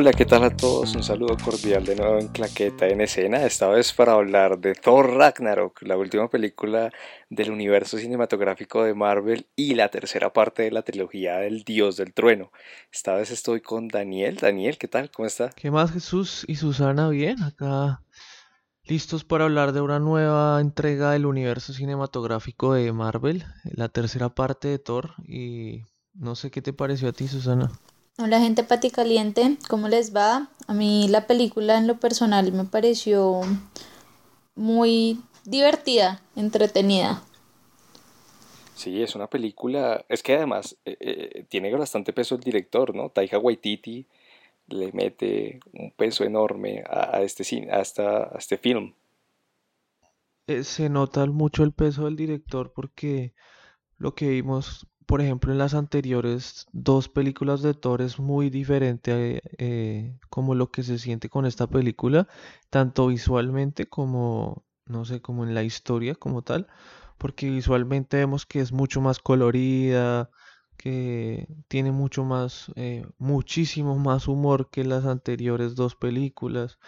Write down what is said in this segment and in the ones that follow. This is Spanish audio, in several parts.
Hola, ¿qué tal a todos? Un saludo cordial de nuevo en Claqueta en escena, esta vez para hablar de Thor Ragnarok, la última película del universo cinematográfico de Marvel y la tercera parte de la trilogía del Dios del Trueno. Esta vez estoy con Daniel. Daniel, ¿qué tal? ¿Cómo está? ¿Qué más Jesús y Susana? Bien, acá listos para hablar de una nueva entrega del universo cinematográfico de Marvel, la tercera parte de Thor y no sé qué te pareció a ti Susana. Hola gente paticaliente, ¿cómo les va? A mí la película en lo personal me pareció muy divertida, entretenida. Sí, es una película, es que además eh, eh, tiene bastante peso el director, ¿no? Taika Waititi le mete un peso enorme a, este, a, a este film. Eh, se nota mucho el peso del director porque lo que vimos por ejemplo, en las anteriores dos películas de Thor es muy diferente eh, como lo que se siente con esta película, tanto visualmente como, no sé, como en la historia como tal, porque visualmente vemos que es mucho más colorida, que tiene mucho más, eh, muchísimo más humor que las anteriores dos películas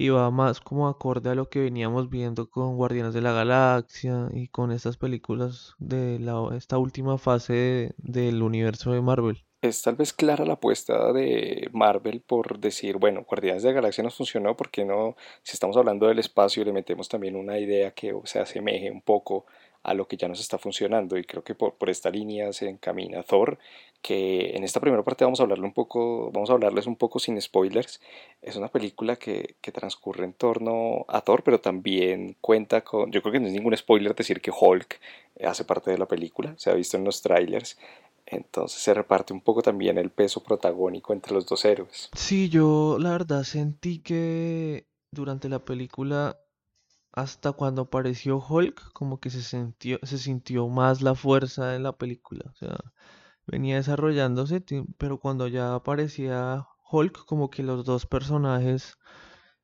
y va más como acorde a lo que veníamos viendo con Guardianes de la Galaxia y con estas películas de la, esta última fase del universo de Marvel. Es tal vez clara la apuesta de Marvel por decir, bueno, Guardianes de la Galaxia nos funcionó, porque no, si estamos hablando del espacio, le metemos también una idea que se asemeje un poco a lo que ya nos está funcionando. Y creo que por, por, esta línea se encamina Thor que en esta primera parte vamos a hablarle un poco vamos a hablarles un poco sin spoilers. Es una película que, que transcurre en torno a Thor pero también cuenta con yo creo que no es ningún spoiler decir que Hulk hace parte de la película se ha visto en los trailers. Entonces se reparte un poco también el peso protagónico entre los dos héroes. Sí, yo la verdad sentí que durante la película hasta cuando apareció Hulk, como que se sintió, se sintió más la fuerza en la película. O sea, venía desarrollándose, pero cuando ya aparecía Hulk, como que los dos personajes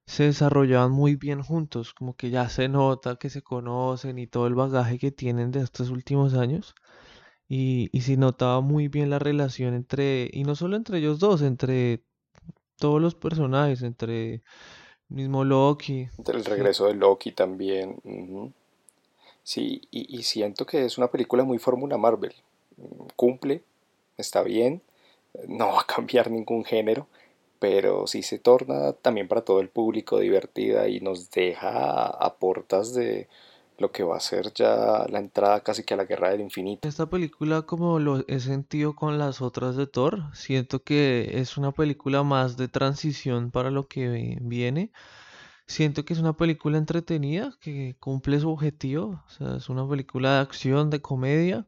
se desarrollaban muy bien juntos, como que ya se nota que se conocen y todo el bagaje que tienen de estos últimos años. Y, y se notaba muy bien la relación entre, y no solo entre ellos dos, entre todos los personajes, entre Mismo Loki. El regreso de Loki también. Sí, y, siento que es una película muy fórmula Marvel. Cumple, está bien, no va a cambiar ningún género, pero sí se torna también para todo el público divertida y nos deja a portas de lo que va a ser ya la entrada casi que a la guerra del infinito. Esta película, como lo he sentido con las otras de Thor, siento que es una película más de transición para lo que viene. Siento que es una película entretenida, que cumple su objetivo. O sea, es una película de acción, de comedia.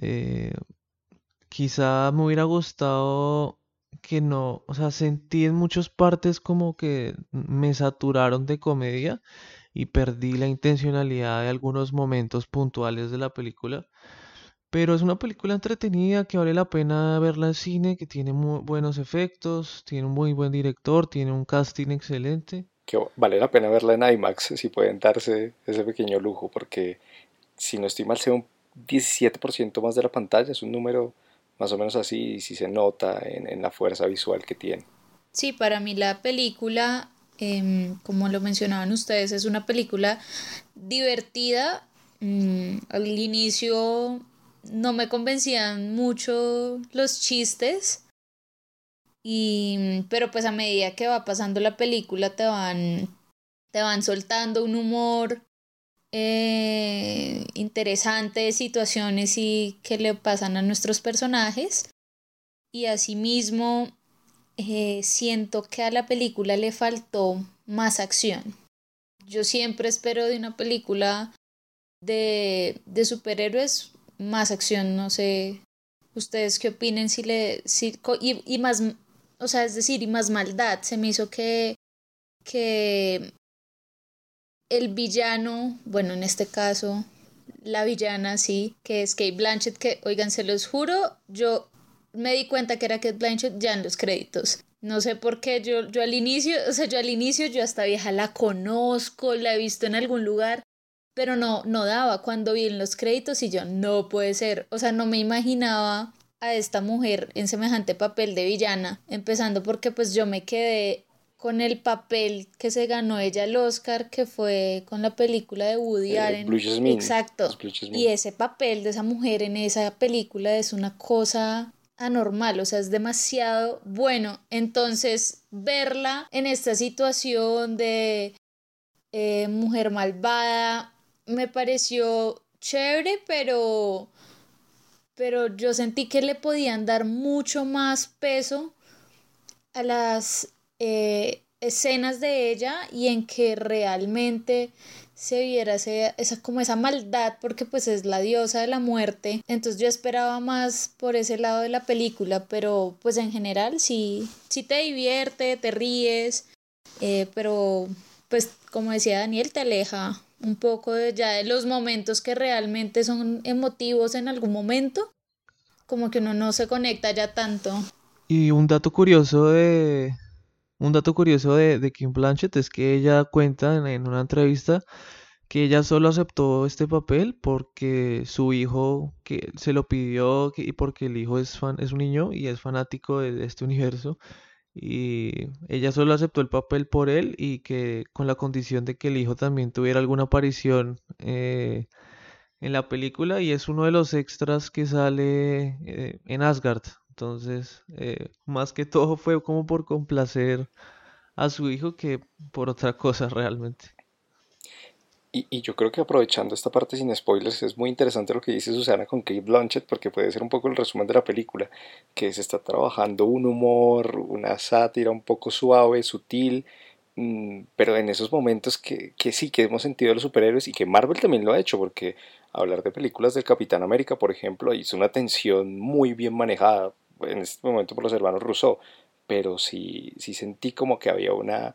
Eh, quizá me hubiera gustado que no, o sea, sentí en muchas partes como que me saturaron de comedia y perdí la intencionalidad de algunos momentos puntuales de la película. Pero es una película entretenida que vale la pena verla en cine, que tiene muy buenos efectos, tiene un muy buen director, tiene un casting excelente. Que vale la pena verla en IMAX si pueden darse ese pequeño lujo, porque si no estoy mal, sea un 17% más de la pantalla, es un número más o menos así, y si se nota en, en la fuerza visual que tiene. Sí, para mí la película Em, como lo mencionaban ustedes, es una película divertida. Mm, al inicio no me convencían mucho los chistes. Y, pero pues a medida que va pasando la película te van, te van soltando un humor eh, interesante de situaciones y que le pasan a nuestros personajes. Y asimismo eh, siento que a la película le faltó más acción. Yo siempre espero de una película de, de superhéroes más acción, no sé ustedes qué opinen si le si, y, y, más o sea es decir y más maldad se me hizo que que el villano bueno en este caso la villana sí que es Kate Blanchett que oigan se los juro yo me di cuenta que era Kate Blanchett ya en los créditos. No sé por qué, yo, yo al inicio, o sea, yo al inicio, yo esta vieja la conozco, la he visto en algún lugar, pero no, no daba cuando vi en los créditos y yo, no puede ser, o sea, no me imaginaba a esta mujer en semejante papel de villana, empezando porque pues yo me quedé con el papel que se ganó ella el Oscar, que fue con la película de Woody Eh, Allen. Blue Jasmine. Exacto. Es Blue Jasmine. Y ese papel de esa mujer en esa película es una cosa anormal, o sea, es demasiado bueno. Entonces, verla en esta situación de eh, mujer malvada me pareció chévere, pero pero yo sentí que le podían dar mucho más peso a las eh, escenas de ella y en que realmente se viera ese- esa como esa maldad porque pues es la diosa de la muerte. Entonces yo esperaba más por ese lado de la película pero pues en general sí sí te divierte te ríes eh, pero pues como decía Daniel te aleja un poco de ya de los momentos que realmente son emotivos en algún momento como que uno no se conecta ya tanto. Y un dato curioso de un dato curioso de, de Kim Blanchett es que ella cuenta en, una entrevista que ella solo aceptó este papel porque su hijo que se lo pidió y porque el hijo es fan, es un niño y es fanático de, de este universo y ella solo aceptó el papel por él y que con la condición de que el hijo también tuviera alguna aparición eh, en la película y es uno de los extras que sale eh, en Asgard. Entonces, eh, más que todo fue como por complacer a su hijo que por otra cosa realmente. Y, yo creo que aprovechando esta parte sin spoilers, es muy interesante lo que dice Susana con Kate Blanchett, porque puede ser un poco el resumen de la película, que se está trabajando un humor, una sátira un poco suave, sutil, mm, pero en esos momentos que, que sí que hemos sentido de los superhéroes y que Marvel también lo ha hecho, porque hablar de películas del Capitán América, por ejemplo, hizo una tensión muy bien manejada en este momento por los hermanos Rousseau, pero sí, sí sentí como que había una...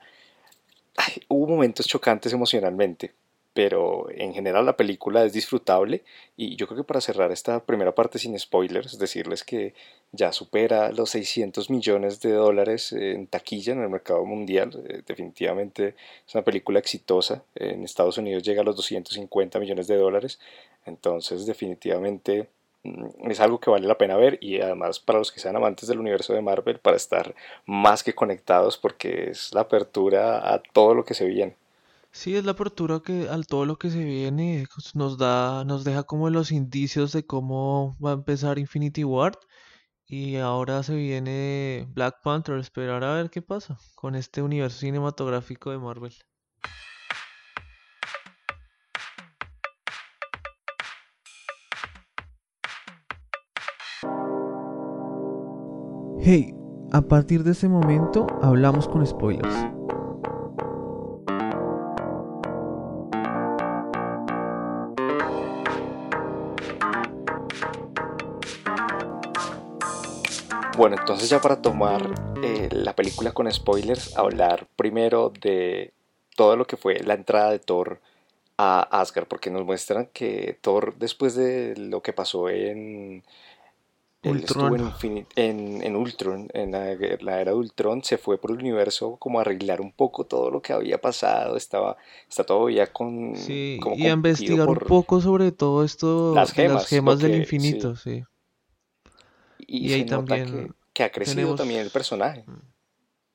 ay, hubo momentos chocantes emocionalmente, pero en general la película es disfrutable y yo creo que para cerrar esta primera parte sin spoilers, decirles que ya supera los 600 millones de dólares en taquilla en el mercado mundial, eh, definitivamente es una película exitosa, en Estados Unidos llega a los 250 millones de dólares, entonces definitivamente es algo que vale la pena ver y además para los que sean amantes del universo de Marvel para estar más que conectados porque es la apertura a todo lo que se viene. Sí, es la apertura que al todo lo que se viene pues, nos da, nos deja como los indicios de cómo va a empezar Infinity War y ahora se viene Black Panther, esperar a ver qué pasa con este universo cinematográfico de Marvel. Hey, a partir de ese momento hablamos con spoilers. Bueno, entonces ya para tomar eh, la película con spoilers, hablar primero de todo lo que fue la entrada de Thor a Asgard, porque nos muestran que Thor, después de lo que pasó en... Él estuvo en, en, en Ultron, en la, la era de Ultron, se fue por el universo como a arreglar un poco todo lo que había pasado, estaba, está todavía con, Sí, como y a investigar un poco sobre todo esto las de las gemas, gemas del infinito, sí. y, Y se ahí nota que, también que ha crecido tenemos- también el personaje.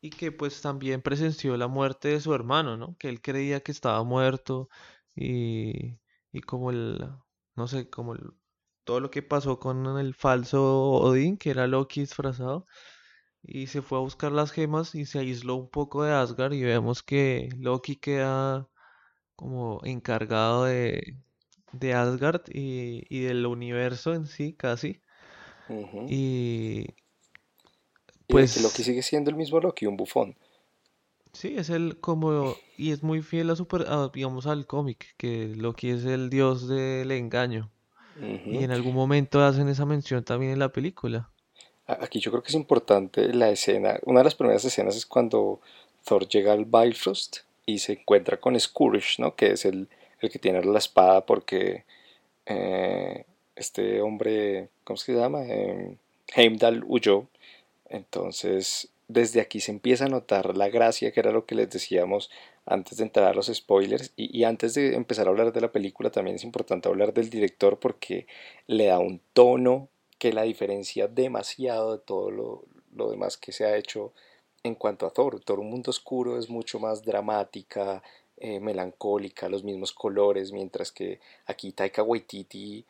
Y que pues también presenció la muerte de su hermano, ¿no? Que él creía que estaba muerto y, y como el, no sé, como el, todo lo que pasó con el falso Odín, que era Loki disfrazado, y se fue a buscar las gemas y se aisló un poco de Asgard y vemos que Loki queda como encargado de, de Asgard y, y del universo en sí, casi. Y pues Loki sigue siendo el mismo Loki, un bufón. sí, es el como y es muy fiel a super a, digamos al cómic, que Loki es el dios del engaño. Y en algún momento hacen esa mención también en la película. Aquí yo creo que es importante la escena. Una de las primeras escenas es cuando Thor llega al Bifrost y se encuentra con Scourge, ¿no? Que es el, el que tiene la espada porque eh, este hombre, ¿cómo se llama? Eh, Heimdall huyó. Entonces, desde aquí se empieza a notar la gracia, que era lo que les decíamos antes de entrar a los spoilers. Y, antes de empezar a hablar de la película, también es importante hablar del director porque le da un tono que la diferencia demasiado de todo lo, lo demás que se ha hecho en cuanto a Thor. Thor, un mundo oscuro, es mucho más dramática, eh, melancólica, los mismos colores, mientras que aquí Taika Waititi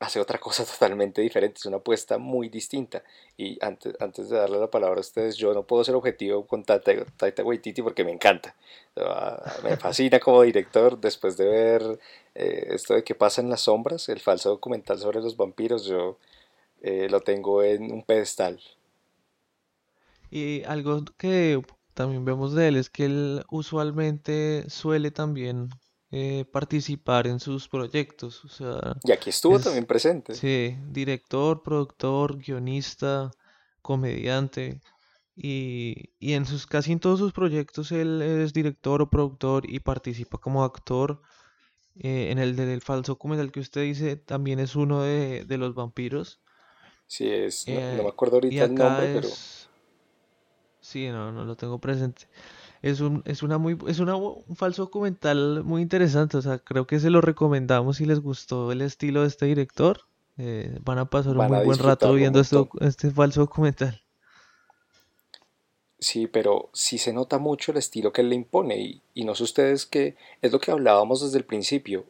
hace otra cosa totalmente diferente, es una apuesta muy distinta. Y antes, antes de darle la palabra a ustedes, yo no puedo ser objetivo con Taika, Waititi porque me encanta. Me fascina como director después de ver eh, esto de que pasa en las sombras, el falso documental sobre los vampiros, yo eh, lo tengo en un pedestal. Y algo que también vemos de él es que él usualmente suele también eh, participar en sus proyectos. O sea, y aquí estuvo también presente. Sí, director, productor, guionista, comediante. Y, y, en sus casi en todos sus proyectos él es director o productor y participa como actor. Eh, en el del falso documental que usted dice, también es uno de, de los vampiros. Sí, es, no, me acuerdo ahorita el nombre, pero Sí, no, no lo tengo presente. Es un, es una muy, es una, un falso documental muy interesante. O sea, creo que se lo recomendamos si les gustó el estilo de este director. Eh, van a pasar un muy buen rato viendo este, este falso documental. Sí, pero sí se nota mucho el estilo que él le impone. Y, y no sé ustedes qué es lo que hablábamos desde el principio.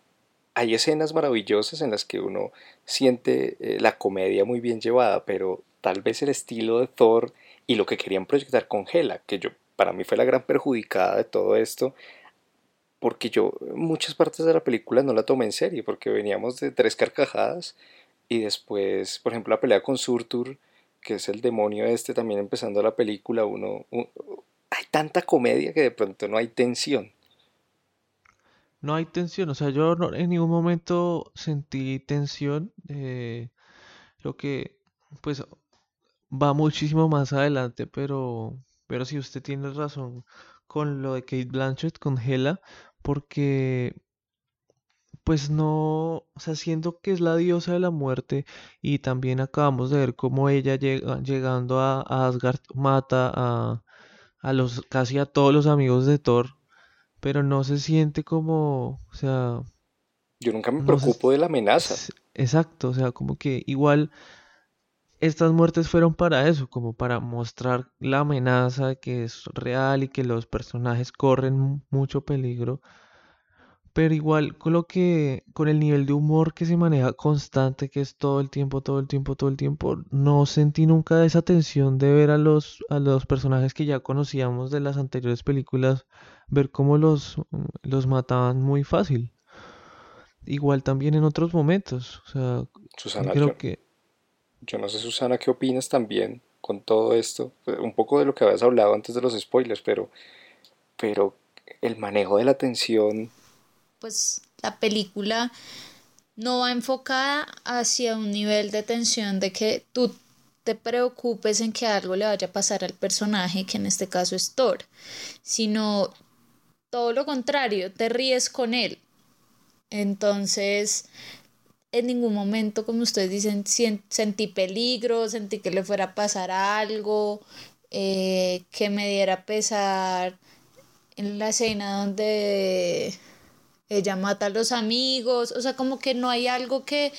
Hay escenas maravillosas en las que uno siente eh, la comedia muy bien llevada, pero tal vez el estilo de Thor y lo que querían proyectar con Hela, que yo para mí fue la gran perjudicada de todo esto, porque yo muchas partes de la película no la tomé en serio, porque veníamos de tres carcajadas y después, por ejemplo, la pelea con Surtur, que es el demonio este también empezando la película, uno, hay tanta comedia que de pronto no hay tensión. No hay tensión, o sea, yo en ningún momento sentí tensión. Eh, lo que, pues, va muchísimo más adelante, pero, pero sí, usted tiene razón con lo de Kate Blanchett, con Hela, porque pues no, o sea, siendo que es la diosa de la muerte y también acabamos de ver cómo ella llega, llegando a, Asgard mata a, a los casi a todos los amigos de Thor, pero no se siente como, o sea, yo nunca me preocupo de la amenaza. Exacto, o sea, como que igual estas muertes fueron para eso, como para mostrar la amenaza que es real y que los personajes corren mucho peligro. Pero igual con lo que, con el nivel de humor que se maneja constante, que es todo el tiempo, todo el tiempo, todo el tiempo, no sentí nunca esa tensión de ver a los, a los personajes que ya conocíamos de las anteriores películas, ver cómo los, los mataban muy fácil. Igual también en otros momentos. O sea, creo que yo no sé, Susana, qué opinas también con todo esto. Un poco de lo que habías hablado antes de los spoilers, pero, pero el manejo de la tensión. Pues la película no va enfocada hacia un nivel de tensión de que tú te preocupes en que algo le vaya a pasar al personaje, que en este caso es Thor, sino todo lo contrario, te ríes con él. Entonces, en ningún momento, como ustedes dicen, sentí peligro, sentí que le fuera a pasar algo, eh, que me diera pesar en la escena donde ella mata a los amigos, o sea, como que no hay algo que,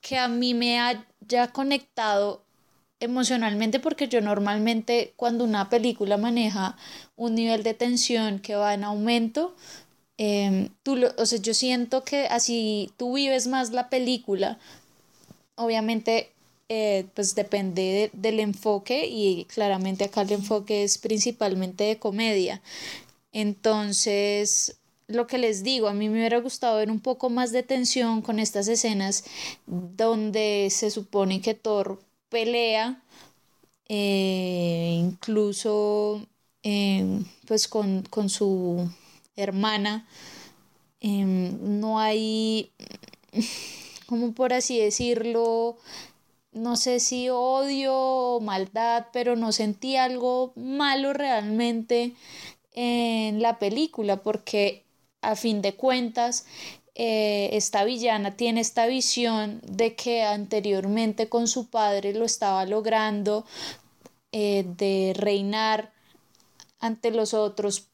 que a mí me haya conectado emocionalmente porque yo normalmente cuando una película maneja un nivel de tensión que va en aumento, Em, tú o sea, yo siento que así tú vives más la película, obviamente eh, pues depende del enfoque y claramente acá el enfoque es principalmente de comedia. Entonces, lo que les digo, a mí me hubiera gustado ver un poco más de tensión con estas escenas donde se supone que Thor pelea, eh, incluso em, pues con, con su hermana, em, no hay, como por así decirlo, no sé si odio o maldad, pero no sentí algo malo realmente en la película, porque a fin de cuentas eh, esta villana tiene esta visión de que anteriormente con su padre lo estaba logrando eh, de reinar ante los otros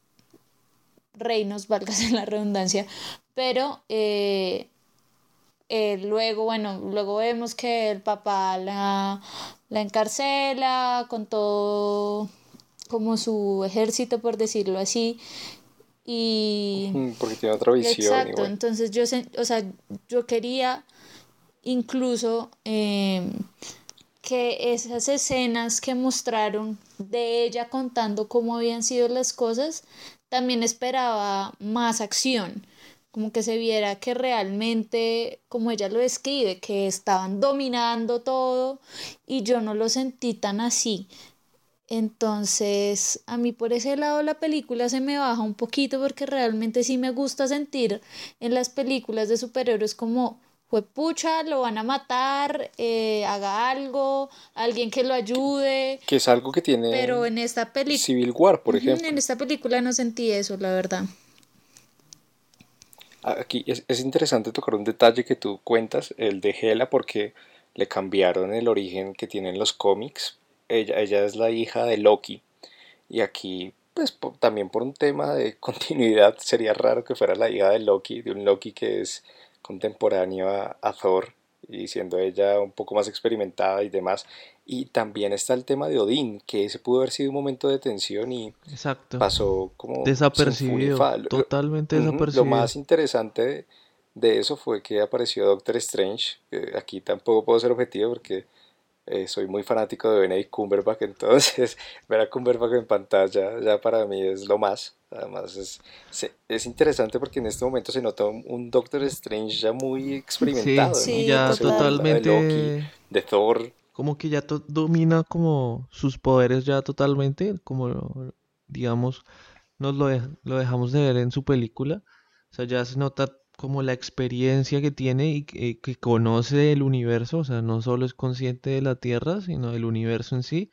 reinos, valgas en la redundancia, pero eh, eh, luego, bueno, luego vemos que el papá la, la encarcela con todo como su ejército, por decirlo así. Y... Porque tiene otra visión. Exacto, entonces yo, o sea, yo quería incluso em, que esas escenas que mostraron de ella contando cómo habían sido las cosas, también esperaba más acción, como que se viera que realmente, como ella lo describe, que estaban dominando todo y yo no lo sentí tan así. Entonces, a mí por ese lado la película se me baja un poquito porque realmente sí me gusta sentir en las películas de superhéroes como pucha, lo van a matar, eh, haga algo, alguien que lo ayude. Que es algo que tiene pero en esta película Civil War, por ejemplo. En esta película no sentí eso, la verdad. Aquí es, es interesante tocar un detalle que tú cuentas, el de Hela, porque le cambiaron el origen que tienen los cómics ella, ella es la hija de Loki. Y aquí, pues también por un tema de continuidad, sería raro que fuera la hija de Loki, de un Loki que es contemporáneo a, Thor, y siendo ella un poco más experimentada y demás. Y también está el tema de Odín, que ese pudo haber sido un momento de tensión y pasó como desapercibido, totalmente desapercibido. Lo más interesante de, eso fue que apareció Doctor Strange, aquí tampoco puedo ser objetivo porque eh, soy muy fanático de Benedict Cumberbatch, entonces ver a Cumberbatch en pantalla ya para mí es lo más. Además es, es interesante porque en este momento se nota un, Doctor Strange ya muy experimentado. Sí, ya totalmente... De, de Thor. Como que ya domina como sus poderes ya totalmente, como digamos, nos lo, lo dejamos de ver en su película. O sea, ya se nota como la experiencia que tiene y que, conoce el universo, o sea, no solo es consciente de la Tierra, sino del universo en sí.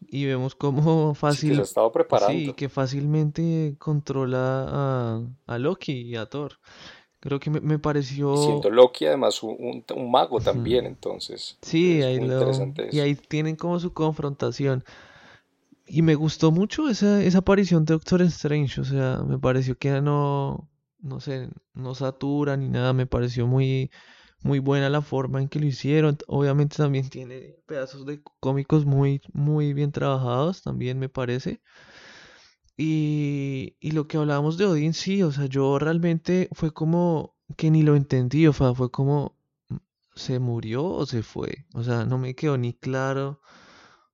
Y vemos cómo fácil, sí, que, preparando. que fácilmente controla a, a, Loki y a Thor. Creo que me, pareció... siendo Loki además un, un, mago también, entonces... Sí, ahí y ahí tienen como su confrontación. Y me gustó mucho esa, esa aparición de Doctor Strange, o sea, me pareció que no, no sé, no satura ni nada, me pareció muy, muy buena la forma en que lo hicieron. Obviamente también tiene pedazos de cómicos muy, muy bien trabajados, también me parece. Y, y lo que hablábamos de Odín, sí, o sea, yo realmente fue como que ni lo entendí, o sea, fue como, ¿se murió o se fue? O sea, no me quedó ni claro.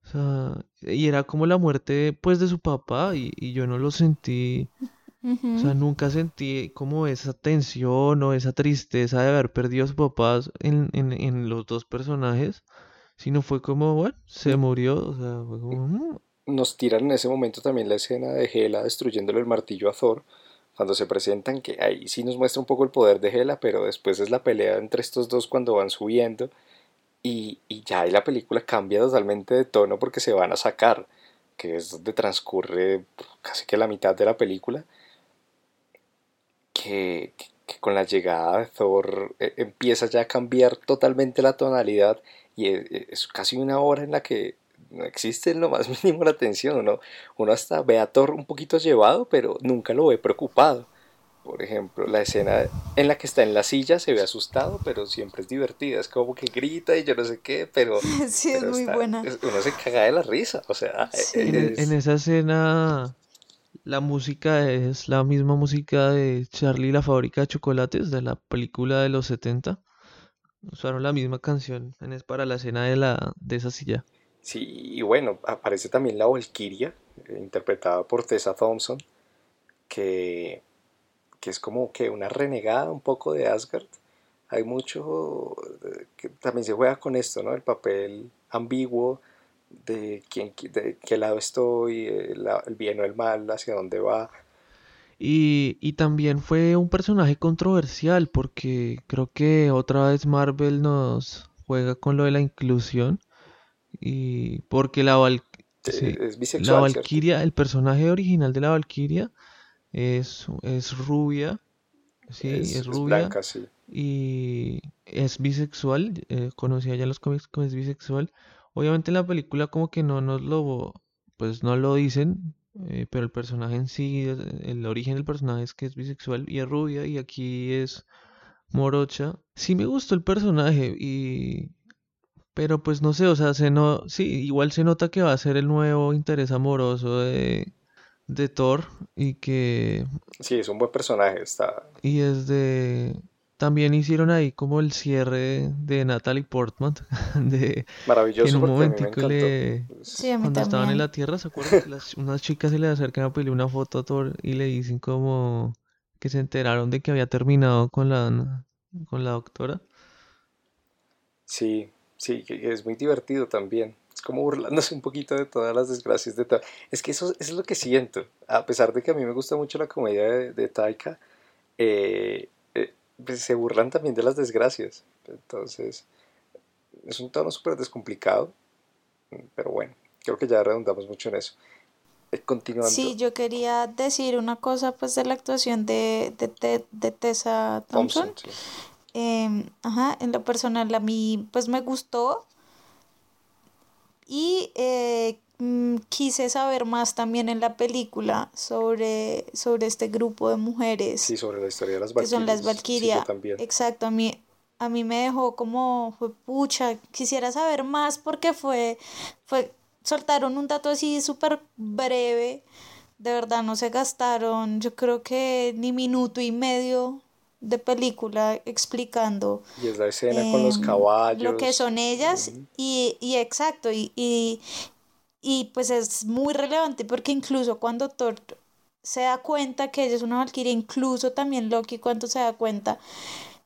O sea, y era como la muerte, pues, de su papá, y, y yo no lo sentí o sea, nunca sentí como esa tensión o esa tristeza de haber perdido a sus papás en, en, en los dos personajes, sino fue como, bueno, se murió, o sea, fue como... Mm". Nos tiran en ese momento también la escena de Hela destruyéndole el martillo a Thor, cuando se presentan, que ahí sí nos muestra un poco el poder de Hela, pero después es la pelea entre estos dos cuando van subiendo, y, y ya ahí la película cambia totalmente de tono porque se van a sacar, que es donde transcurre casi que la mitad de la película, que, con la llegada de Thor eh, empieza ya a cambiar totalmente la tonalidad y es, casi una hora en la que no existe en lo más mínimo la tensión, ¿no? uno hasta ve a Thor un poquito llevado, pero nunca lo ve preocupado. Por ejemplo, la escena en la que está en la silla se ve asustado, pero siempre es divertida. Es como que grita y yo no sé qué, pero. Sí, es muy buena. Uno se caga de la risa. O sea, en esa escena la música es la misma música de Charlie la fábrica de chocolates de la película de los 70. Usaron la misma canción es para la escena de, la, de esa silla. Sí, y bueno, aparece también la Valkyria, eh, interpretada por Tessa Thompson, que, que es como que una renegada un poco de Asgard. Hay mucho eh, que también se juega con esto, ¿no? El papel ambiguo de, quién, de qué lado estoy, el, bien o el mal, hacia dónde va. Y, y, también fue un personaje controversial porque creo que otra vez Marvel nos juega con lo de la inclusión y porque la, Val la Valkyria, el personaje original de la Valkyria es, es rubia, sí, es, rubia y es bisexual, eh, conocía ya los cómics como es bisexual Obviamente en la película como que no nos lo, pues no lo dicen, eh, pero el personaje en sí, el origen del personaje es que es bisexual y es rubia y aquí es morocha. Sí me gustó el personaje y... Pero pues no sé, o sea, se no... sí, igual se nota que va a ser el nuevo interés amoroso de, de Thor y que... Sí, es un buen personaje, está... Y es de... También hicieron ahí como el cierre de Natalie Portman, de que en Maravilloso un momentico encantó. le... Sí, a mí Cuando estaban en la Tierra, ¿se acuerdan que las, unas chicas se le acercan a pedirle una foto a Thor y le dicen como que se enteraron de que había terminado con la, con la doctora? Sí, sí, que es muy divertido también. Es como burlándose un poquito de todas las desgracias de Taika. Es que eso, eso es lo que siento. A pesar de que a mí me gusta mucho la comedia de, de Taika, eh, pues se burlan también de las desgracias. Entonces, es un tono súper descomplicado, pero bueno, creo que ya redundamos mucho en eso. Eh, Sí, continuando, yo quería decir una cosa pues de la actuación de, de, de Tessa Thompson. Thompson, sí. Em, ajá, en lo personal a mí pues me gustó y eh, quise saber más también en la película sobre, sobre este grupo de Sí, mujeres sobre la historia de las que son las Valquirias. Sí. Exacto, a mí, a mí me dejó como, fue pucha, quisiera saber más porque fue, fue, soltaron un dato así súper breve, de verdad no se gastaron, yo creo que ni minuto y medio de película explicando Y es la escena con los em, lo que caballos. son ellas y, y exacto, y, y, y pues es muy relevante porque incluso cuando Thor se da cuenta que ella es una valquiria, incluso también Loki cuando se da cuenta,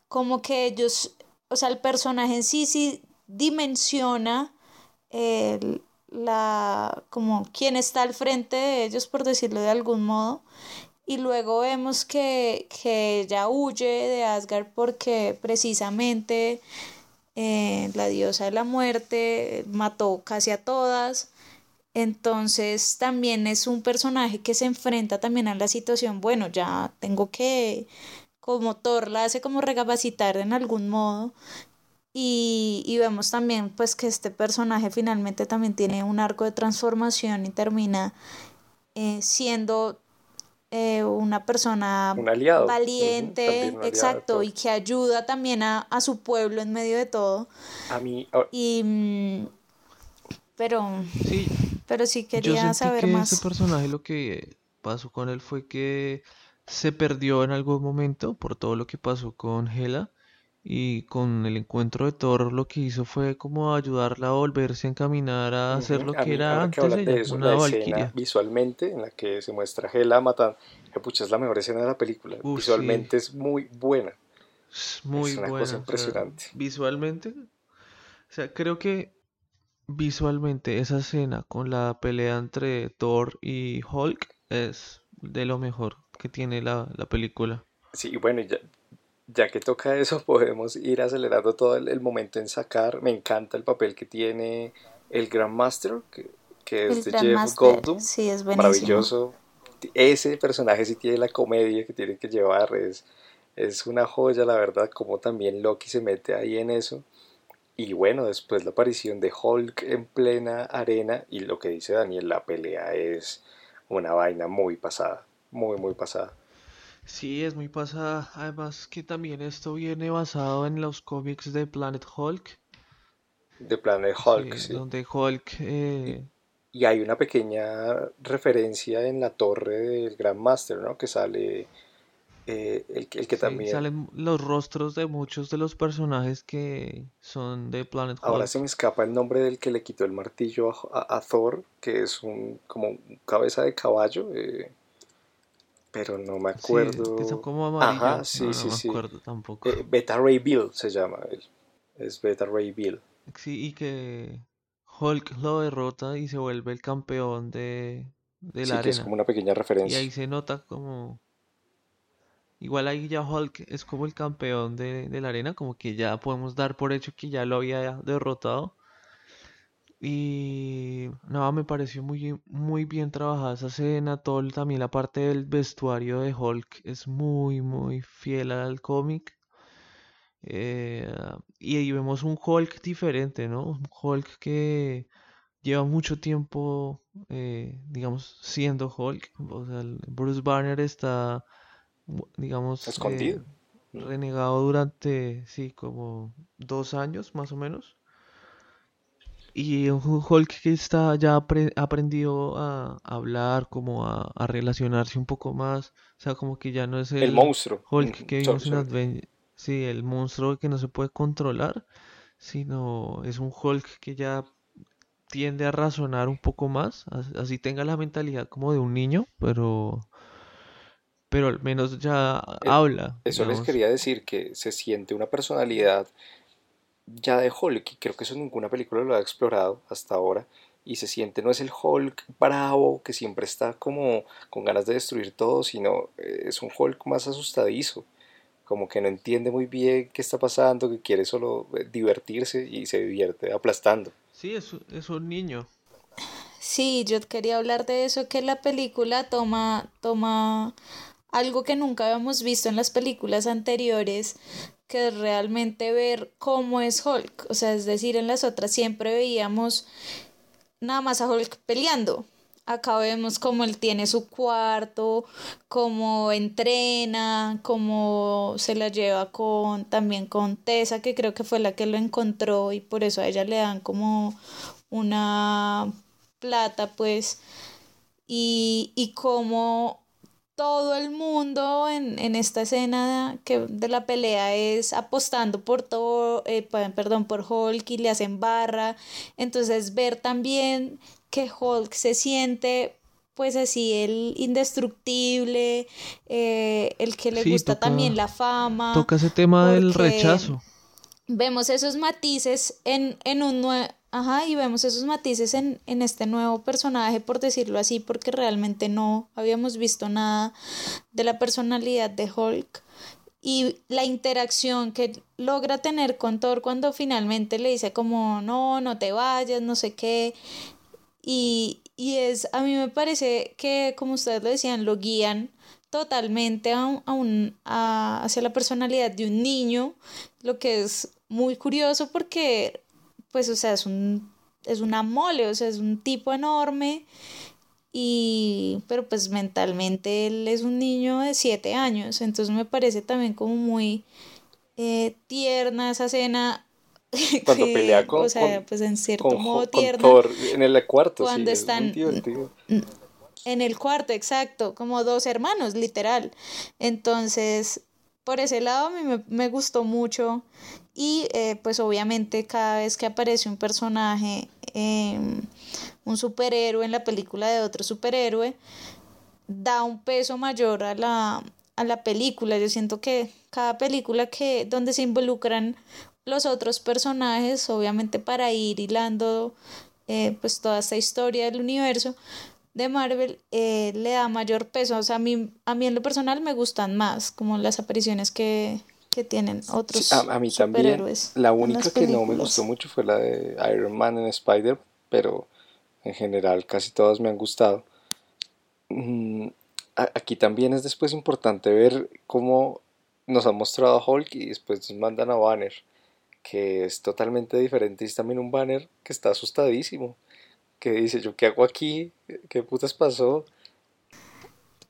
como que ellos, o sea, el personaje en sí sí dimensiona la, como quién está al frente de ellos, por decirlo de algún modo. Y luego vemos que, que ella huye de Asgard porque precisamente eh, la diosa de la muerte mató casi a todas. Entonces también es un personaje que se enfrenta también a la situación, bueno, ya tengo que, como Thor la hace como recapacitar en algún modo. Y, y vemos también pues que este personaje finalmente también tiene un arco de transformación y termina eh, siendo eh, una persona Un aliado. Valiente, un exacto, y que ayuda también a, a su pueblo en medio de todo. A mí, Y, mm, pero, Sí, pero sí yo quería sentí saber que ese más. personaje lo que pasó con él fue que se perdió en algún momento por todo lo que pasó con Hela y con el encuentro de Thor lo que hizo fue como ayudarla a volverse a encaminar a hacer lo A que mí, era que antes hablas ella, de eso, una valquiria. visualmente en la que se muestra Hela matando, que pucha, es la mejor escena de la película. Sí, Visualmente es muy buena. es Es muy una cosa buena, o sea, impresionante. visualmente, o sea, creo que visualmente esa escena con la pelea entre Thor y Hulk es de lo mejor que tiene la, la película. Sí, bueno, ya, ya que toca eso, podemos ir acelerando todo el, el momento en sacar. Me encanta el papel que tiene el Grandmaster, que, que es El de Jeff Goldblum. sí, es buenísimo. Maravilloso. Ese personaje sí tiene la comedia que tiene que llevar. Es, es una joya, la verdad, como también Loki se mete ahí en eso. Y bueno, después la aparición de Hulk en plena arena y lo que dice Daniel, la pelea es una vaina muy pasada, muy, muy pasada. Sí, es muy pasada. Además que también esto viene basado en los cómics de Planet Hulk, De Planet Hulk, sí, sí. donde Hulk Y, eh, y hay una pequeña referencia en la torre del Grandmaster, ¿no? Que sale eh, el, el que Sí, también, salen los rostros de muchos de los personajes que son de Planet ahora se Hulk. me escapa el nombre del que le quitó el martillo a, a- a Thor, que es un como un cabeza de caballo, eh, pero no me Sí, que son acuerdo. como Ajá, amarillos. sí, No, no sí, me sí. acuerdo tampoco. Eh, Beta Ray Bill se llama él. Es Beta Ray Bill. Sí, y que Hulk lo derrota y se vuelve el campeón de, de la Sí, que es arena. como una pequeña Y ahí referencia. se nota como... Igual ahí ya Hulk es como el campeón de, de la arena, como que ya podemos dar por hecho que ya lo había derrotado. Y no, me pareció muy, muy bien trabajada esa escena, todo también la parte del vestuario de Hulk es muy, muy fiel al cómic. Eh, y ahí vemos un Hulk diferente, ¿no? Un Hulk que lleva mucho tiempo, eh, digamos, siendo Hulk. O sea, Bruce Banner está, digamos, eh, Escondido. renegado durante, sí, como dos años más o menos. Y un Hulk que está ya apre- aprendido a hablar, como a, a relacionarse un poco más. O sea, como que ya no es El el monstruo. Hulk Mm, que vimos en sí, el monstruo que no se puede controlar, sino es un Hulk que ya tiende a razonar un poco más, as- así tenga la mentalidad como de un niño, pero, pero al menos ya Eh, habla, Eso les quería decir, que se siente una personalidad ya de Hulk, y creo que eso ninguna película lo ha explorado hasta ahora, y se siente, no es el Hulk bravo que siempre está como con ganas de destruir todo, sino eh, es un Hulk más asustadizo, como que no entiende muy bien qué está pasando, que quiere solo eh, divertirse y se divierte aplastando. Sí, es, un- es un niño. Sí, yo quería hablar de eso, que la película toma, toma algo que nunca habíamos visto en las películas anteriores, que realmente ver cómo es Hulk. O sea, es decir, en las otras siempre veíamos nada más a Hulk peleando. Acá vemos cómo él tiene su cuarto, cómo entrena, cómo se la lleva con también con Tessa, que creo que fue la que lo encontró y por eso a ella le dan como una plata, pues, y, y cómo todo el mundo en, en esta escena que, de la pelea es apostando por todo, eh, perdón, por Hulk y le hacen barra. Entonces ver también que Hulk se siente pues así el indestructible, eh, el que le Sí, gusta también la fama, toca ese tema del rechazo. vemos esos matices en, en un nuevo... Ajá, y vemos esos matices en, en este nuevo personaje, por decirlo así, porque realmente no habíamos visto nada de la personalidad de Hulk. Y la interacción que logra tener con Thor cuando finalmente le dice como, no, no te vayas, no sé qué. Y, y es, a mí me parece que, como ustedes lo decían, lo guían totalmente a un- a un- a- hacia la personalidad de un niño, lo que es muy curioso porque, pues, o sea, es un, es una mole, o sea, es un tipo enorme y, pero pues mentalmente él es un niño de siete años, entonces me parece también como muy eh, tierna esa escena Cuando pelea que, o con, sea, con, pues en con, cierto modo tierna Thor en el cuarto, sí, cuando es están divertido. en el cuarto, exacto, como dos hermanos, literal. Entonces, por ese lado a mí me, me gustó mucho y eh, pues obviamente cada vez que aparece un personaje, eh, un superhéroe en la película de otro superhéroe, da un peso mayor a la, a la película. Yo siento que cada película que donde se involucran los otros personajes, obviamente para ir hilando eh, pues toda esta historia del universo de Marvel, le da mayor peso. O sea, a mí, a mí en lo personal me gustan más como las apariciones que, que tienen Sí, otros a, a mí también. La única que no me gustó mucho fue la de Iron Man en Spider, pero en general casi todas me han gustado. Mm, a- Aquí también es después importante ver cómo nos han mostrado a Hulk y después nos mandan a Banner, que es totalmente diferente y es también un Banner que está asustadísimo, que dice, ¿yo qué hago aquí? ¿Qué putas pasó?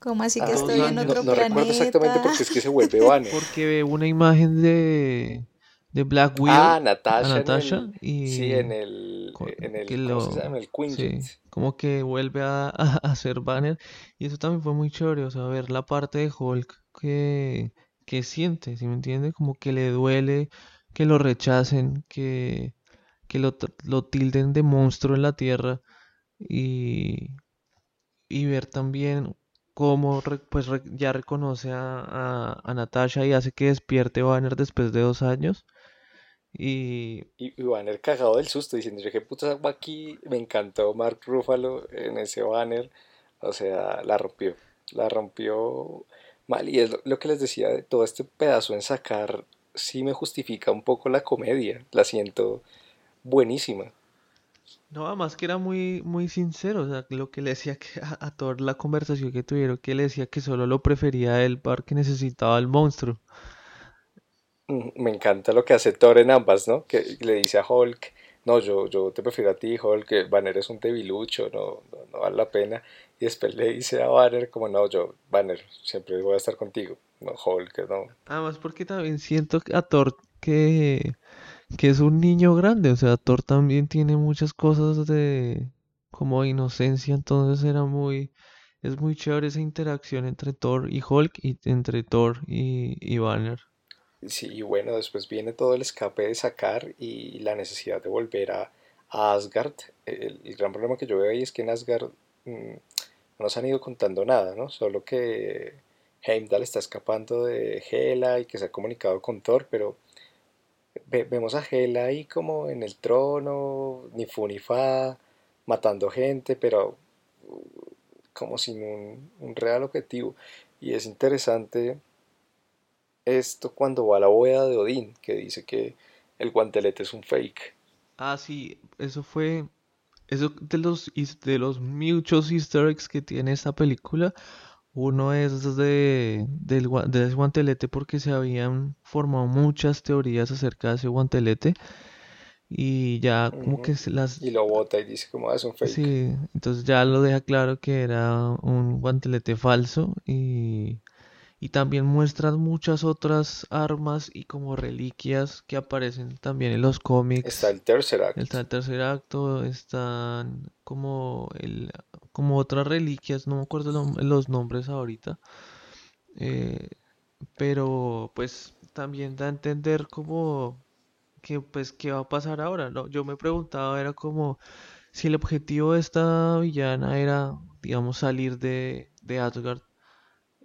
Como así que Ah, estoy en no, años. otro no recuerdo exactamente planeta. porque es que se vuelve Banner. Porque ve una imagen de, de Black Ah, Widow a Natasha en Natasha el, sí, y en el, en que el, ¿cómo se lo, llama? El Quinjet. sí, como que vuelve a, a, a hacer banner. Y eso también fue muy chévere, o sea, ver la parte de Hulk que, que siente, ¿sí me entiende? Como que le duele, que lo rechacen, que, que lo, lo tilden de monstruo en la tierra y, y ver también cómo re- pues ya reconoce a, a, Natasha y hace que despierte Banner después de dos años. Y Y, y Banner cagado del susto, diciendo, yo qué putas hago aquí, me encantó Mark Ruffalo en ese banner, o sea, la rompió, la rompió mal, y es lo, lo que les decía de todo este pedazo en sacar, sí me justifica un poco la comedia, la siento buenísima. No, además que era muy, muy sincero, o sea, lo que le decía que a, a Thor la conversación que tuvieron, que le decía que solo lo prefería a él porque necesitaba al monstruo. Mm, Me encanta lo que hace Thor en ambas, ¿no? Que le dice a Hulk, no, yo, yo te prefiero a ti, Hulk, que Banner es un debilucho, no, no, no vale la pena. Y y después le dice a Banner como no, yo, Banner, siempre voy a estar contigo, no Hulk, no. Además porque también siento a Thor que, que es un niño grande, o sea, Thor también tiene muchas cosas de como inocencia, entonces era muy, es muy chévere esa interacción entre Thor y Hulk y entre Thor y, y Banner. Sí, y bueno, después viene todo el escape de Sakar y la necesidad de volver a, Asgard. El, gran problema que yo veo ahí es que en Asgard mm, no nos han ido contando nada, ¿no? Solo que Heimdall está escapando de Hela y que se ha comunicado con Thor, pero vemos a Hela ahí como en el trono, ni fu ni fa, matando gente, pero uh, como sin un, un real objetivo. Y es interesante esto cuando va a la bóveda de Odín, que dice que el guantelete es un fake. Ah, sí, eso fue. Eso de los, de los muchos easter eggs que tiene esta película. Uno es de, del, de ese guantelete porque se habían formado muchas teorías acerca de ese guantelete. Y ya como que las... Y lo bota y dice como ah, es un fake. Sí, entonces ya lo deja claro que era un guantelete falso y y también muestran muchas otras armas y como reliquias que aparecen también en los cómics. Está el tercer acto. Está el tercer acto, están como el como otras reliquias, no me acuerdo los nombres ahorita. Eh, pero pues también da a entender como que pues qué va a pasar ahora, ¿no? Yo me preguntaba, era como si el objetivo de esta villana era, digamos, salir de, de Asgard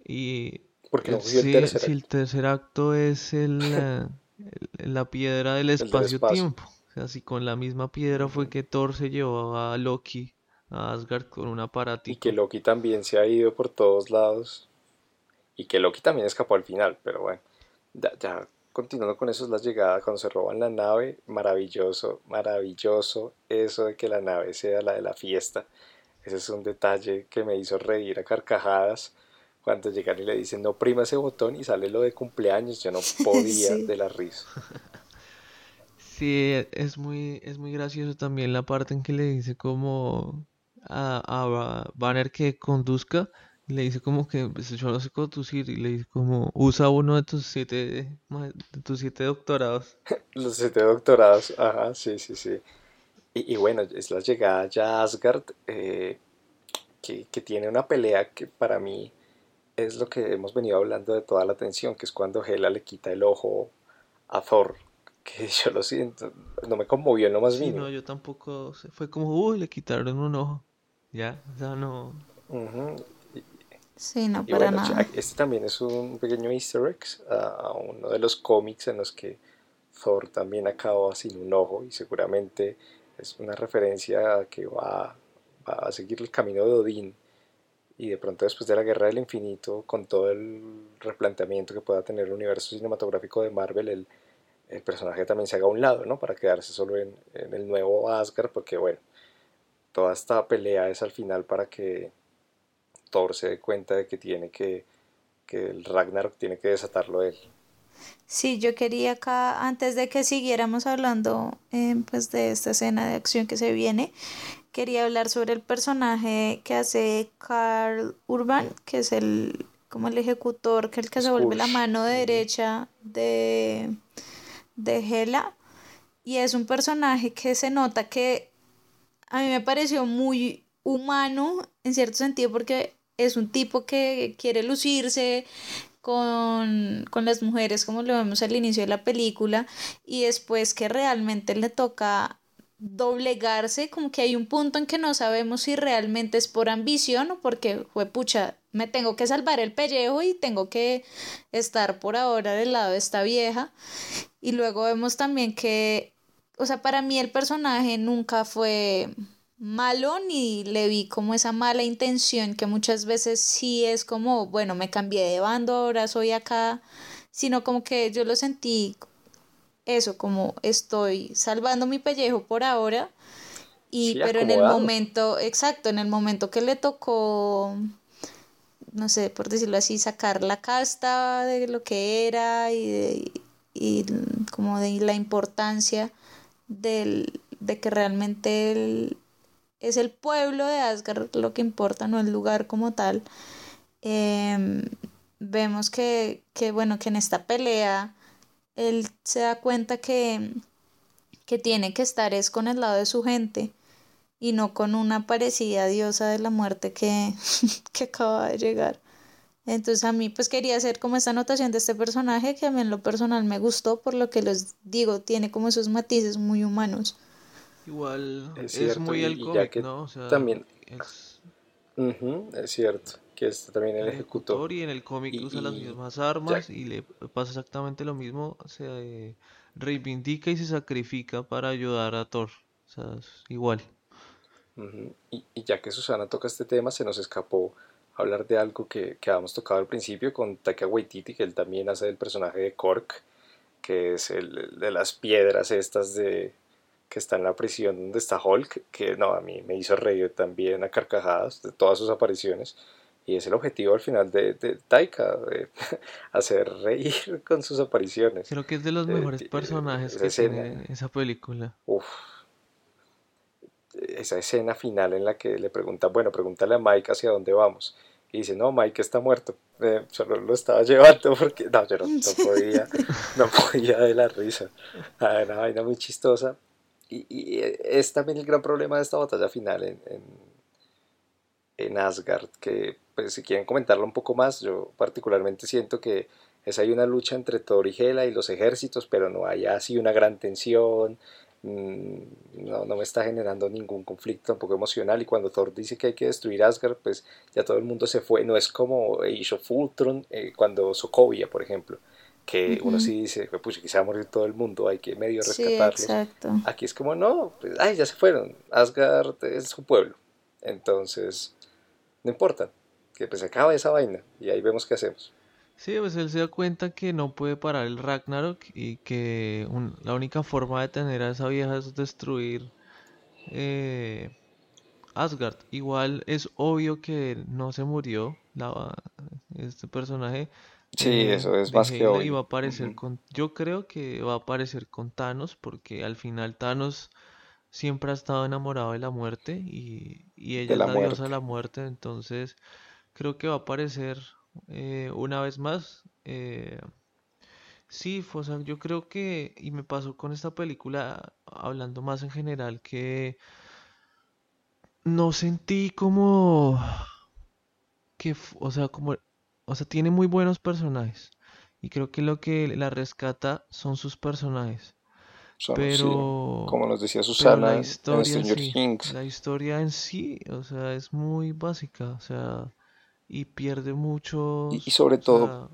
y porque no si, el tercer, el tercer acto es el, la piedra del espacio-tiempo. O sea, si con la misma piedra fue que Thor se llevó a Loki a Asgard con un aparato. Y que Loki también se ha ido por todos lados. Y que Loki también escapó al final, pero bueno. Ya, continuando con eso es la llegada cuando se roban la nave. Maravilloso, maravilloso eso de que la nave sea la de la fiesta. Ese es un detalle que me hizo reír a carcajadas cuando llegan y le dicen no prima ese botón y sale lo de cumpleaños, yo no podía de la risa. Sí, es muy, es muy gracioso también la parte en que le dice como a, a Banner que conduzca, le dice como que pues, yo no sé conducir y le dice como usa uno de tus siete, de tus siete doctorados. Los siete doctorados, ajá, sí, sí, sí. Y, bueno, es la llegada ya a Asgard, eh, que, que tiene una pelea que para mí es lo que hemos venido hablando de toda la tensión, que es cuando Hela le quita el ojo a Thor, que yo lo siento, no me conmovió en lo más sí, mínimo. No, yo tampoco, fue como, uy, le quitaron un ojo, ya, ya no. Sí, no, para nada. Este también es un pequeño easter egg a uno de los cómics en los que Thor también acaba sin un ojo y seguramente es una referencia a que va, va a seguir el camino de Odín y de pronto después de la Guerra del Infinito, con todo el replanteamiento que pueda tener el universo cinematográfico de Marvel, el, personaje también se haga a un lado, ¿no? Para quedarse solo en, en, el nuevo Asgard, porque bueno, toda esta pelea es al final para que Thor se dé cuenta de que tiene que, que el Ragnarok tiene que desatarlo él. Sí, yo quería acá, antes de que siguiéramos hablando eh, pues de esta escena de acción que se viene, quería hablar sobre el personaje que hace Carl Urban, que es el como el ejecutor, que es el que se vuelve la mano derecha de, de Hela. Y es un personaje que se nota que a mí me pareció muy humano en cierto sentido porque es un tipo que quiere lucirse con, con las mujeres como lo vemos al inicio de la película y después que realmente le toca doblegarse, como que hay un punto en que no sabemos si realmente es por ambición o porque, pucha, me tengo que salvar el pellejo y tengo que estar por ahora del lado de esta vieja. Y luego vemos también que, o sea, para mí el personaje nunca fue malo ni le vi como esa mala intención que muchas veces sí es como, bueno, me cambié de bando, ahora soy acá, sino como que yo lo sentí eso, como estoy salvando mi pellejo por ahora, y pero en el momento, exacto, en el momento que le tocó, no sé, por decirlo así, sacar la casta de lo que era y, y como de la importancia del, de que realmente es el pueblo de Asgard lo que importa, no el lugar como tal. Em, vemos que, que, bueno, que en esta pelea él se da cuenta que, que tiene que estar es con el lado de su gente y no con una parecida diosa de la muerte que, que acaba de llegar. Entonces a mí pues quería hacer como esta anotación de este personaje que a mí en lo personal me gustó por lo que les digo, tiene como esos matices muy humanos. Igual es, muy el cómic, ¿no? O sea, también es... es cierto que es también el, ejecutor. Y en el cómic usa las mismas armas y le pasa exactamente lo mismo, se reivindica y se sacrifica para ayudar a Thor. O sea, es igual. y, y, ya que Susana toca este tema, se nos escapó hablar de algo que, que habíamos tocado al principio con Taika Waititi, que él también hace el personaje de Cork, que es el de las piedras estas de que está en la prisión donde está Hulk, que no, a mí me hizo reír también a carcajadas de todas sus apariciones. Y es el objetivo al final de, de Taika, de hacer reír con sus apariciones. Creo que es de los mejores personajes que tiene esa película. Uf, esa escena final en la que le pregunta, bueno, pregúntale a Mike hacia dónde vamos. Y dice, no, Mike está muerto. Eh, solo lo estaba llevando porque no, yo no, podía, no podía de la risa. Ah, una vaina muy chistosa. Y, y, es también el gran problema de esta batalla final en, en, en Asgard, que pues si quieren comentarlo un poco más, yo particularmente siento que es hay una lucha entre Thor y los ejércitos, pero no hay así una gran tensión, Mm, no, no, me está generando ningún conflicto tampoco emocional y cuando Thor dice que hay que destruir Asgard pues ya todo el mundo se fue no es como Age of Ultron eh, cuando Sokovia por ejemplo que uno sí dice pues quizá morir todo el mundo hay que medio rescatarlos aquí es como no pues, ay ya se fueron Asgard es su pueblo entonces no importa que pues se acaba esa vaina y ahí vemos qué hacemos Sí, pues él se da cuenta que no puede parar el Ragnarok y que la única forma de tener a esa vieja es destruir eh, Asgard. Igual es obvio que no se murió la, este personaje. Sí, eso es más que obvio. va a aparecer con, yo creo que va a aparecer con Thanos porque al final Thanos siempre ha estado enamorado de la muerte y, ella es la diosa de la muerte. Entonces creo que va a aparecer eh, una vez más. Eh, sí, o yo creo que, y me pasó con esta película, hablando más en general, que no sentí como que, o sea, como, o sea, tiene muy buenos personajes. Y creo que lo que la rescata son sus personajes. pero, como nos decía Susana la historia, en La historia en sí, o sea, es muy básica. O sea, y pierde mucho. Y, sobre todo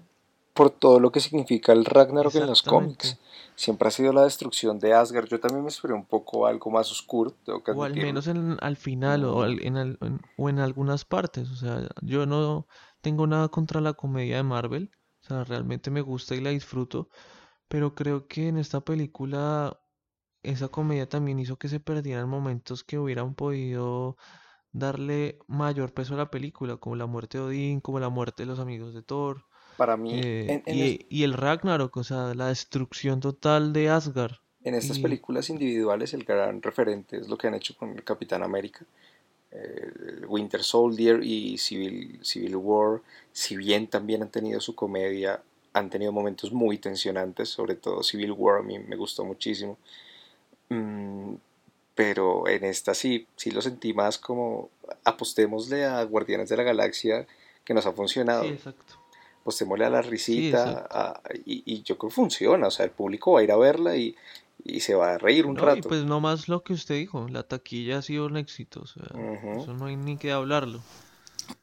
por todo lo que significa el Ragnarok en los cómics. Siempre ha sido la destrucción de Asgard. Yo también me esperé un poco algo más oscuro. o al menos en, al final o, en, o en algunas partes. O sea, yo no tengo nada contra la comedia de Marvel. O sea, realmente me gusta y la disfruto. Pero creo que en esta película esa comedia también hizo que se perdieran momentos que hubieran podido darle mayor peso a la película, como la muerte de Odín, como la muerte de los amigos de Thor. Para mí. Eh, y, el... Ragnarok, o sea, la destrucción total de Asgard. En estas películas individuales, el gran referente es lo que han hecho con el Capitán América. Winter Soldier y Civil, Civil War, si bien también han tenido su comedia, han tenido momentos muy tensionantes, sobre todo Civil War a mí me gustó muchísimo. Mm, pero en esta sí, sí lo sentí más como apostémosle a Guardianes de la Galaxia que nos ha funcionado. Sí, exacto. Apostémosle a la risita y, yo creo que funciona, o sea, el público va a ir a verla y, se va a reír un rato. Y pues no más lo que usted dijo, la taquilla ha sido un éxito, o sea, eso no hay ni que hablarlo.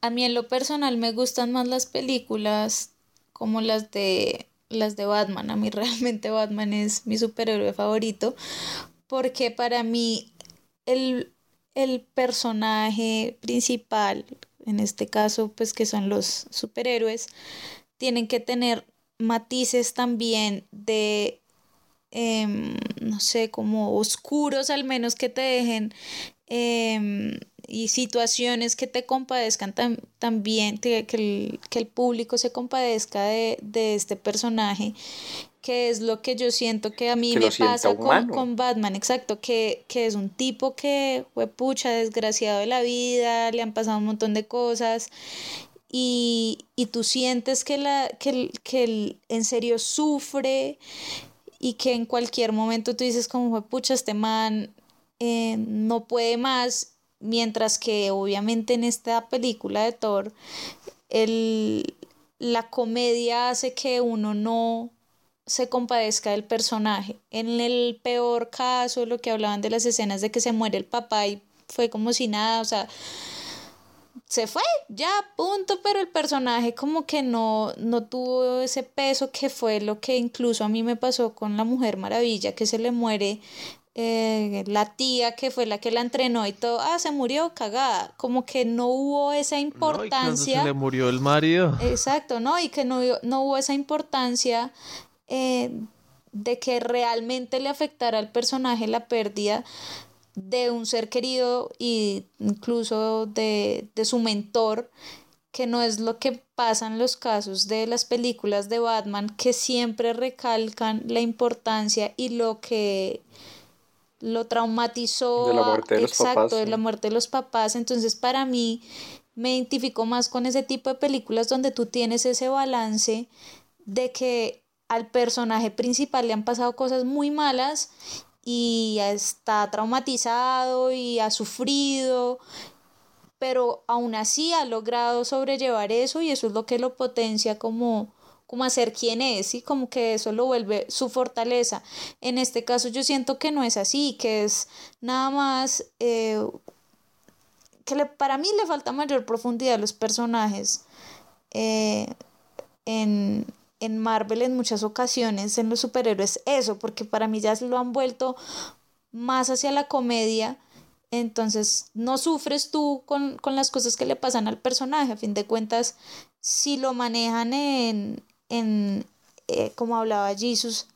A mí en lo personal me gustan más las películas como las de las de Batman. A mí realmente Batman es mi superhéroe favorito porque para mí el, personaje principal, en este caso pues que son los superhéroes, tienen que tener matices también de, em, no sé, como oscuros al menos que te dejen em, y situaciones que te compadezcan también, que, el, que el público se compadezca de, de este personaje que es lo que yo siento que a mí me pasa con, con, Batman, exacto, que, que, es un tipo que fue pucha, desgraciado de la vida, le han pasado un montón de cosas y, y tú sientes que, la, que, que él en serio sufre y que en cualquier momento tú dices como fue pucha, este man eh, no puede más, mientras que obviamente en esta película de Thor el, la comedia hace que uno no se compadezca del personaje. En el peor caso, lo que hablaban de las escenas de que se muere el papá y fue como si nada, o sea, se fue, ya, punto, pero el personaje como que no, no tuvo ese peso que fue lo que incluso a mí me pasó con la Mujer Maravilla, que se le muere eh, la tía que fue la que la entrenó y todo, ah, se murió cagada, como que no hubo esa importancia. No, se le murió el marido. Exacto, ¿no? Y que no, no hubo esa importancia eh, de que realmente le afectara al personaje la pérdida de un ser querido e incluso de, de su mentor, que no es lo que pasa en los casos de las películas de Batman, que siempre recalcan la importancia y lo que lo traumatizó. De la muerte de los exacto, de la muerte de los papás. Entonces, para mí, me identifico más con ese tipo de películas donde tú tienes ese balance de que al personaje principal le han pasado cosas muy malas y está traumatizado y ha sufrido, pero aún así ha logrado sobrellevar eso y eso es lo que lo potencia como como a ser quien es y como que eso lo vuelve su fortaleza. En este caso yo siento que no es así, que es nada más eh, que para mí le falta mayor profundidad a los personajes eh, en, en Marvel en muchas ocasiones, en los superhéroes, eso, porque para mí ya lo han vuelto más hacia la comedia. Entonces no sufres tú con, las cosas que le pasan al personaje. A fin de cuentas, si lo manejan en, en eh, como hablaba Jesus,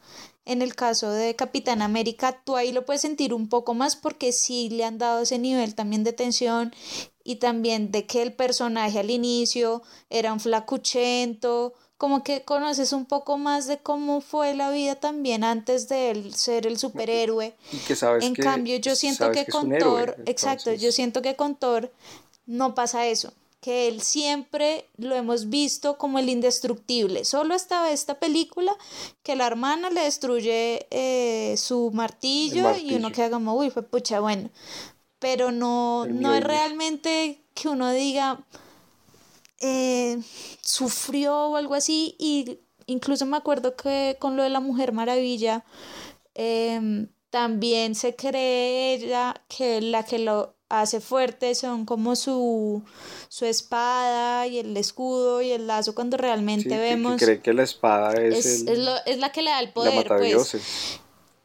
en el caso de Capitán América, tú ahí lo puedes sentir un poco más porque sí le han dado ese nivel también de tensión y también de que el personaje al inicio era un flacuchento, como que conoces un poco más de cómo fue la vida también antes de él ser el superhéroe. Y que sabes en cambio, yo siento que, con Thor, exacto, yo siento que con Thor no pasa eso, que él siempre lo hemos visto como el indestructible. Solo estaba esta película que la hermana le destruye eh, su martillo, y uno queda como, uy, fue pucha, bueno. Pero no, no es realmente que uno diga, eh, sufrió o algo así y incluso me acuerdo que con lo de la Mujer Maravilla em, también se cree ella que la que lo hace fuerte son como su, su espada y el escudo y el lazo cuando realmente vemos que cree que la espada es, es, la que le da el poder pues.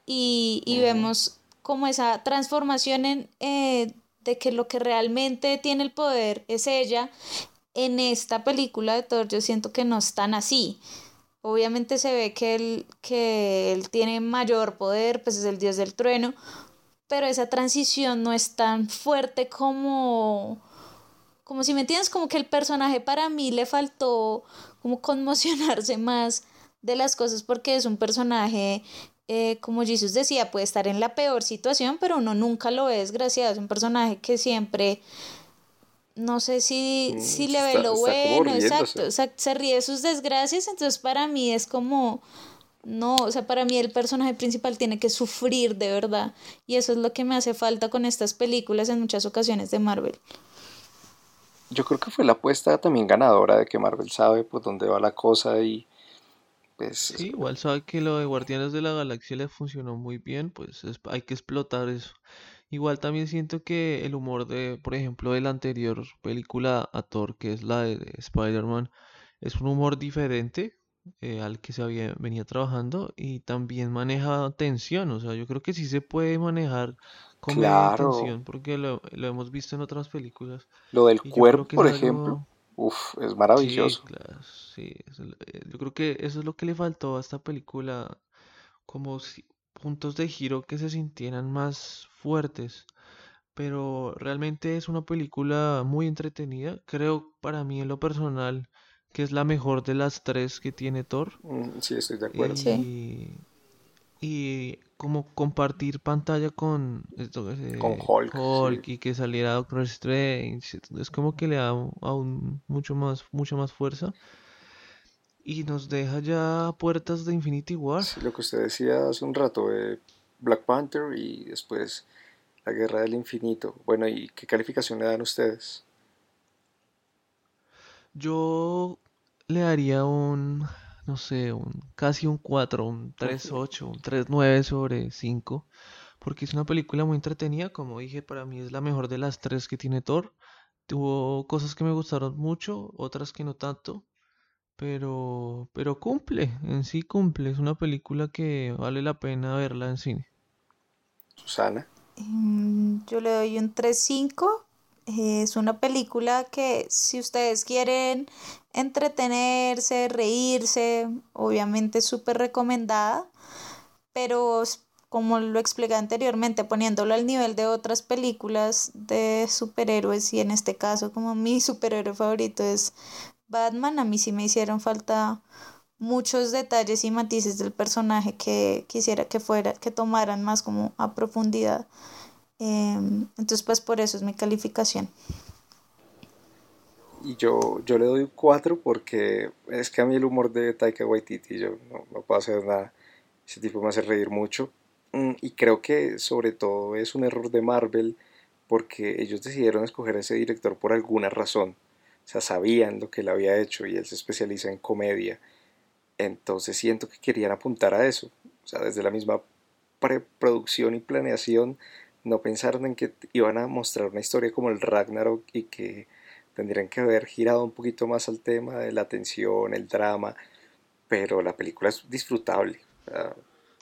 y, y vemos como esa transformación en eh, de que lo que realmente tiene el poder es ella. En esta película de Thor yo siento que no están así. Obviamente se ve que él, que él tiene mayor poder, pues es el dios del trueno, pero esa transición no es tan fuerte como, como si me entiendes, como que el personaje para mí le faltó como conmocionarse más de las cosas porque es un personaje, eh, como Jesús decía, puede estar en la peor situación, pero uno nunca lo es, gracias, es un personaje que siempre no sé si, mm, si le ve lo bueno, exacto, o sea, se ríe de sus desgracias, entonces para mí es como, no, o sea, para mí el personaje principal tiene que sufrir de verdad, y eso es lo que me hace falta con estas películas en muchas ocasiones de Marvel. Yo creo que fue la apuesta también ganadora de que Marvel sabe por dónde va la cosa y pues... Sí, igual sabe que lo de Guardianes de la Galaxia le funcionó muy bien, pues hay que explotar eso. Igual también siento que el humor de, por ejemplo, de la anterior película a Thor, que es la de, Spider-Man, es un humor diferente eh, al que se había, venía trabajando y también maneja tensión, o sea, yo creo que sí se puede manejar con tensión porque lo, hemos visto en otras películas. Lo del cuerpo, por ejemplo, uf, es maravilloso. Sí, eh, yo creo que eso es lo que le faltó a esta película, como si, puntos de giro que se sintieran más fuertes. pero realmente es una película muy entretenida. Creo para mí en lo personal que es la mejor de las tres que tiene Thor. Mm, sí, estoy de acuerdo. Y, y como compartir pantalla con, eh, con Hulk, y que saliera Doctor Strange, es como que le da aún mucho más, mucha más fuerza. Y nos deja ya puertas de Infinity War. Sí, lo que usted decía hace un rato, eh, Black Panther y después la Guerra del Infinito. Bueno, ¿y qué calificación le dan ustedes? Yo le daría un, no sé, un casi un 4, un 3.8, un 3.9 sobre 5, porque es una película muy entretenida, como dije, para mí es la mejor de las tres que tiene Thor. Tuvo cosas que me gustaron mucho, otras que no tanto, pero, pero cumple, en sí cumple, es una película que vale la pena verla en cine. Susana. Mm, yo le doy un 3.5. Es una película que si ustedes quieren entretenerse, reírse, obviamente es súper recomendada, pero como lo expliqué anteriormente, poniéndolo al nivel de otras películas de superhéroes y en este caso como mi superhéroe favorito es Batman, a mí sí me hicieron falta muchos detalles y matices del personaje que quisiera que fuera, que tomaran más como a profundidad. Em, entonces, pues por eso es mi calificación. Y yo, yo le doy un 4 porque es que a mí el humor de Taika Waititi, yo no, no puedo hacer nada. Ese tipo me hace reír mucho. Mm, y creo que sobre todo es un error de Marvel porque ellos decidieron escoger a ese director por alguna razón. O sea, sabían lo que él había hecho y él se especializa en comedia. Entonces siento que querían apuntar a eso. O sea, desde la misma preproducción y planeación no pensaron en que iban a mostrar una historia como el Ragnarok y que tendrían que haber girado un poquito más al tema de la tensión, el drama, pero la película es disfrutable.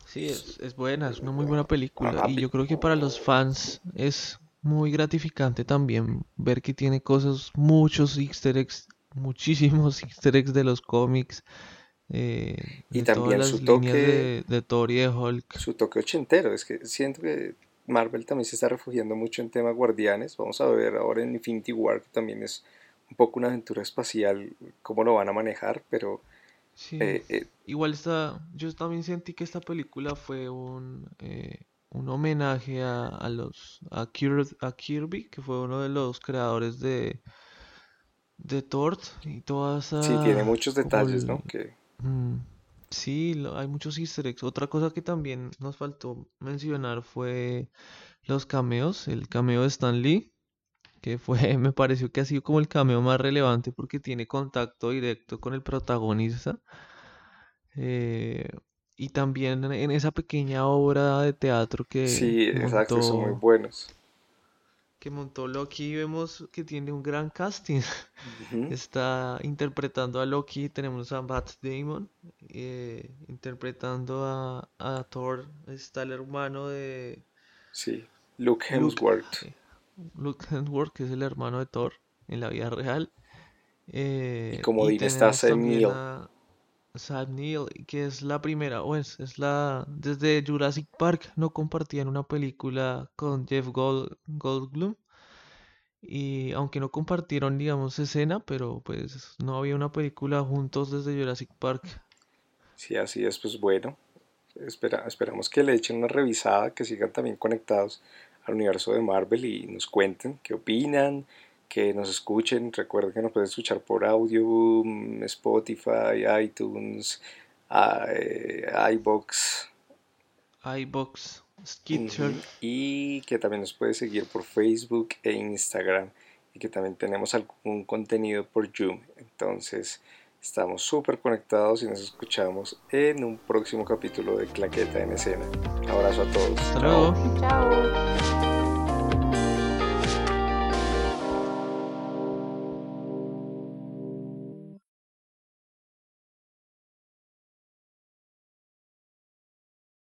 sí, es, buena, es una muy buena película y yo creo que para los fans es muy gratificante también ver que tiene cosas, muchos easter eggs, muchísimos easter eggs de los cómics. Eh, y también su toque de, de Thor y de Hulk. Su toque ochentero, es que siento que Marvel también se está refugiando mucho en tema guardianes. Vamos a ver ahora en Infinity War, que también es un poco una aventura espacial, cómo lo van a manejar, pero... Eh, eh, igual está, yo también sentí que esta película fue un, eh, un homenaje a, los a Kirby, que fue uno de los creadores de de Thor y toda esa sí tiene muchos detalles no que mm, Sí, hay muchos easter eggs. Otra cosa que también nos faltó mencionar fue los cameos. El cameo de Stan Lee, que fue, me pareció que ha sido como el cameo más relevante porque tiene contacto directo con el protagonista. Eh, y también en esa pequeña obra de teatro que Sí, exacto, son muy buenos que montó Loki vemos que tiene un gran casting. Está interpretando a Loki, tenemos a Matt Damon, eh, interpretando a, a, Thor, está el hermano de... Sí, Luke Hemsworth. Luke, Hemsworth, que es el hermano de Thor en la vida real. Eh, y como dice, está Sam Neill. Sam Neill, que es la primera, o es, es la. Desde Jurassic Park no compartían una película con Jeff Gold, Goldblum. Y aunque no compartieron, digamos, escena, pero pues no había una película juntos desde Jurassic Park. Sí, así es, pues bueno. Espera, esperamos que le echen una revisada, que sigan también conectados al universo de Marvel y nos cuenten qué opinan, que nos escuchen. Recuerden que nos pueden escuchar por audio, Spotify, iTunes, eh, iBox. iBox, Skitcher. Y que también nos puede seguir por Facebook e Instagram. Y que también tenemos algún contenido por Zoom. Entonces, estamos súper conectados y nos escuchamos en un próximo capítulo de Claqueta en Escena. abrazo a todos. Hasta luego. Chao.